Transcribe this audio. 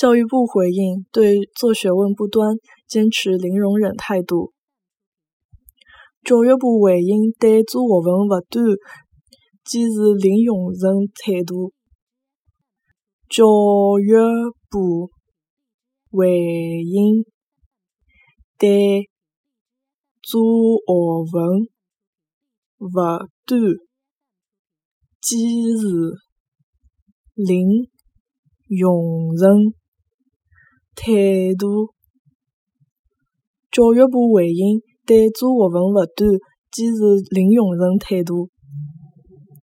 教育部回应，对做学问不端坚持零容忍态度。教育部回应，对做学问勿端坚持零容忍态度。教育部回应，对做学问勿端坚持零容忍态度。教育部回应，对做学问勿端坚持零容忍态度。